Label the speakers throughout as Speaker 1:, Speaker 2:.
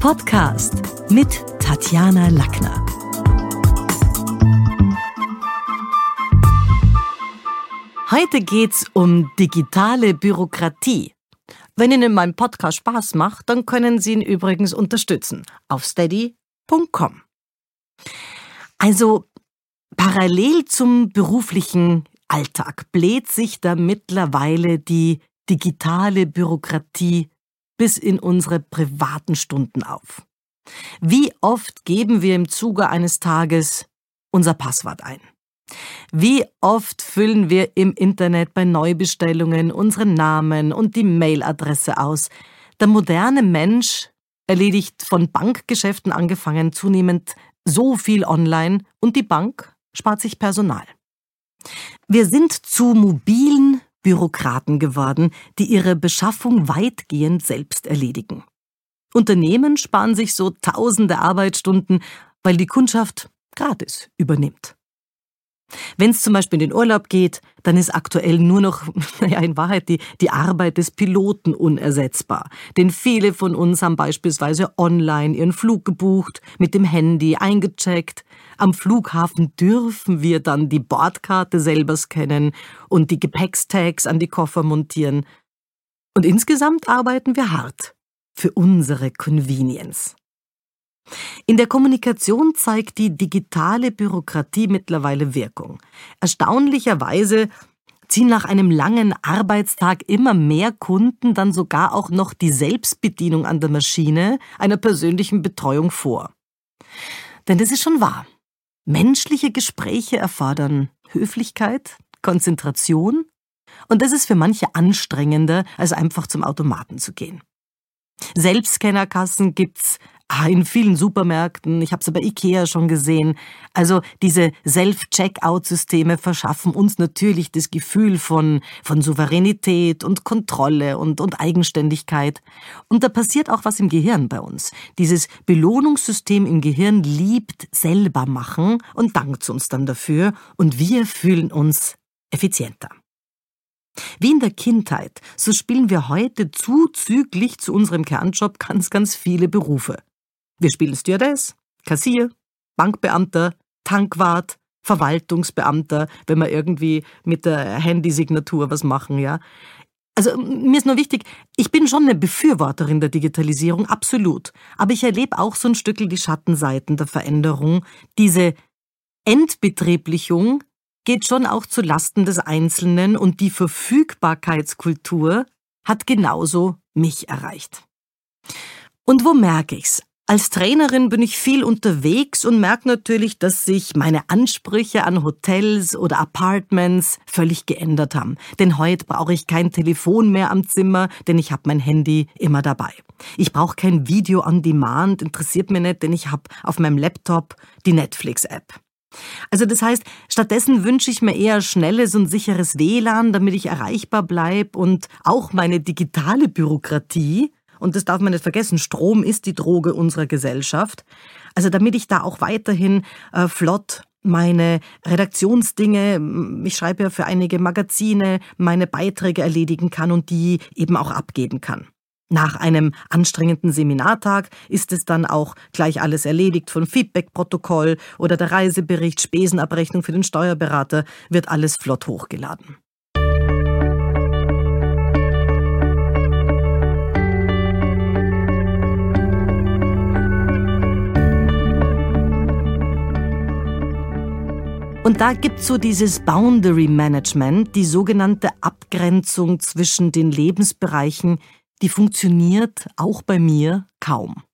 Speaker 1: Podcast mit Tatjana Lackner. Heute geht's um digitale Bürokratie. Wenn Ihnen mein Podcast Spaß macht, dann können Sie ihn übrigens unterstützen auf steady.com. Also parallel zum beruflichen Alltag bläht sich da mittlerweile die digitale Bürokratie bis in unsere privaten Stunden auf. Wie oft geben wir im Zuge eines Tages unser Passwort ein? Wie oft füllen wir im Internet bei Neubestellungen unseren Namen und die Mailadresse aus? Der moderne Mensch erledigt von Bankgeschäften angefangen zunehmend so viel online und die Bank spart sich Personal. Wir sind zu mobilen Bürokraten geworden, die ihre Beschaffung weitgehend selbst erledigen. Unternehmen sparen sich so tausende Arbeitsstunden, weil die Kundschaft gratis übernimmt. Wenn es zum Beispiel in den Urlaub geht, dann ist aktuell nur noch, naja, in Wahrheit die, die Arbeit des Piloten unersetzbar. Denn viele von uns haben beispielsweise online ihren Flug gebucht, mit dem Handy eingecheckt. Am Flughafen dürfen wir dann die Bordkarte selber scannen und die Gepäckstags an die Koffer montieren. Und insgesamt arbeiten wir hart für unsere Convenience. In der Kommunikation zeigt die digitale Bürokratie mittlerweile Wirkung. Erstaunlicherweise ziehen nach einem langen Arbeitstag immer mehr Kunden dann sogar auch noch die Selbstbedienung an der Maschine einer persönlichen Betreuung vor. Denn das ist schon wahr. Menschliche Gespräche erfordern Höflichkeit, Konzentration und das ist für manche anstrengender, als einfach zum Automaten zu gehen. Selbstscannerkassen gibt's Ah, in vielen Supermärkten, ich habe es bei Ikea schon gesehen. Also diese Self-Checkout-Systeme verschaffen uns natürlich das Gefühl von, von Souveränität und Kontrolle und, und Eigenständigkeit. Und da passiert auch was im Gehirn bei uns. Dieses Belohnungssystem im Gehirn liebt selber machen und dankt uns dann dafür und wir fühlen uns effizienter. Wie in der Kindheit, so spielen wir heute zuzüglich zu unserem Kernjob ganz, ganz viele Berufe. Wir spielen Stewardess, Kassier, Bankbeamter, Tankwart, Verwaltungsbeamter, wenn wir irgendwie mit der Handysignatur was machen, ja. Also mir ist nur wichtig, ich bin schon eine Befürworterin der Digitalisierung, absolut. Aber ich erlebe auch so ein Stückel die Schattenseiten der Veränderung. Diese Entbetrieblichung geht schon auch zu Lasten des Einzelnen und die Verfügbarkeitskultur hat genauso mich erreicht. Und wo merke ich's? Als Trainerin bin ich viel unterwegs und merke natürlich, dass sich meine Ansprüche an Hotels oder Apartments völlig geändert haben. Denn heute brauche ich kein Telefon mehr am Zimmer, denn ich habe mein Handy immer dabei. Ich brauche kein Video on Demand, interessiert mir nicht, denn ich habe auf meinem Laptop die Netflix-App. Also das heißt, stattdessen wünsche ich mir eher schnelles und sicheres WLAN, damit ich erreichbar bleibe und auch meine digitale Bürokratie und das darf man nicht vergessen, Strom ist die Droge unserer Gesellschaft. Also damit ich da auch weiterhin äh, flott meine Redaktionsdinge, ich schreibe ja für einige Magazine, meine Beiträge erledigen kann und die eben auch abgeben kann. Nach einem anstrengenden Seminartag ist es dann auch gleich alles erledigt, von Feedbackprotokoll oder der Reisebericht, Spesenabrechnung für den Steuerberater wird alles flott hochgeladen. Und da gibt's so dieses Boundary Management, die sogenannte Abgrenzung zwischen den Lebensbereichen, die funktioniert auch bei mir kaum.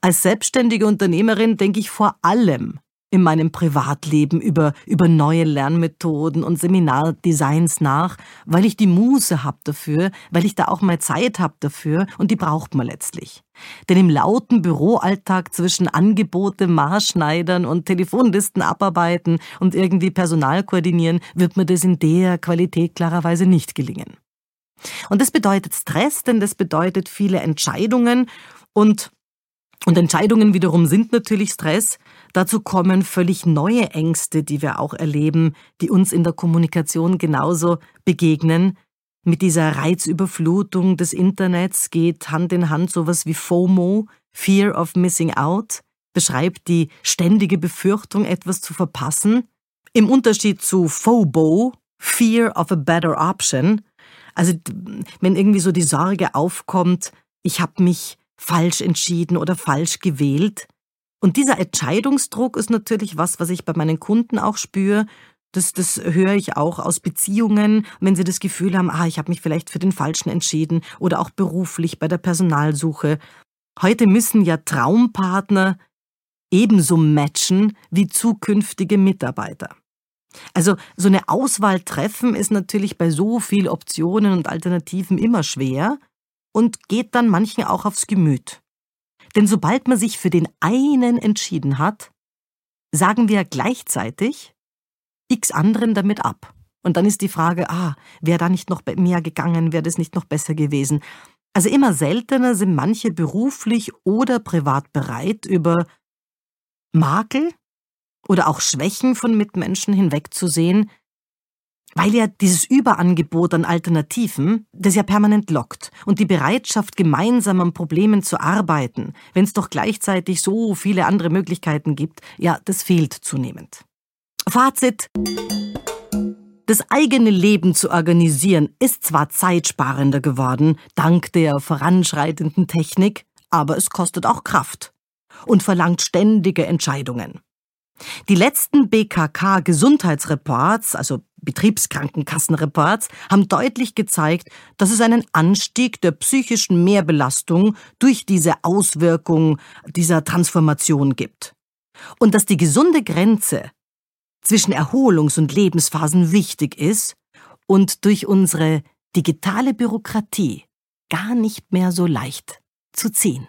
Speaker 1: Als selbstständige Unternehmerin denke ich vor allem in meinem Privatleben über, über neue Lernmethoden und Seminardesigns nach, weil ich die Muße hab dafür, weil ich da auch mal Zeit hab dafür und die braucht man letztlich. Denn im lauten Büroalltag zwischen Angebote, Maßschneidern und Telefonlisten abarbeiten und irgendwie Personal koordinieren, wird mir das in der Qualität klarerweise nicht gelingen. Und das bedeutet Stress, denn das bedeutet viele Entscheidungen und und Entscheidungen wiederum sind natürlich Stress. Dazu kommen völlig neue Ängste, die wir auch erleben, die uns in der Kommunikation genauso begegnen. Mit dieser Reizüberflutung des Internets geht Hand in Hand sowas wie FOMO, Fear of Missing Out, beschreibt die ständige Befürchtung, etwas zu verpassen. Im Unterschied zu FOBO, Fear of a Better Option, also wenn irgendwie so die Sorge aufkommt, ich habe mich falsch entschieden oder falsch gewählt. Und dieser Entscheidungsdruck ist natürlich was, was ich bei meinen Kunden auch spüre. Das, das höre ich auch aus Beziehungen, wenn sie das Gefühl haben, ah, ich habe mich vielleicht für den Falschen entschieden oder auch beruflich bei der Personalsuche. Heute müssen ja Traumpartner ebenso matchen wie zukünftige Mitarbeiter. Also so eine Auswahl treffen ist natürlich bei so viel Optionen und Alternativen immer schwer und geht dann manchen auch aufs Gemüt. Denn sobald man sich für den einen entschieden hat, sagen wir gleichzeitig x anderen damit ab. Und dann ist die Frage, ah, wäre da nicht noch mehr gegangen, wäre das nicht noch besser gewesen. Also immer seltener sind manche beruflich oder privat bereit, über Makel oder auch Schwächen von Mitmenschen hinwegzusehen, weil ja dieses Überangebot an Alternativen, das ja permanent lockt und die Bereitschaft, gemeinsam an Problemen zu arbeiten, wenn es doch gleichzeitig so viele andere Möglichkeiten gibt, ja, das fehlt zunehmend. Fazit. Das eigene Leben zu organisieren ist zwar zeitsparender geworden, dank der voranschreitenden Technik, aber es kostet auch Kraft und verlangt ständige Entscheidungen. Die letzten BKK-Gesundheitsreports, also Betriebskrankenkassenreports, haben deutlich gezeigt, dass es einen Anstieg der psychischen Mehrbelastung durch diese Auswirkung dieser Transformation gibt. Und dass die gesunde Grenze zwischen Erholungs- und Lebensphasen wichtig ist und durch unsere digitale Bürokratie gar nicht mehr so leicht zu ziehen.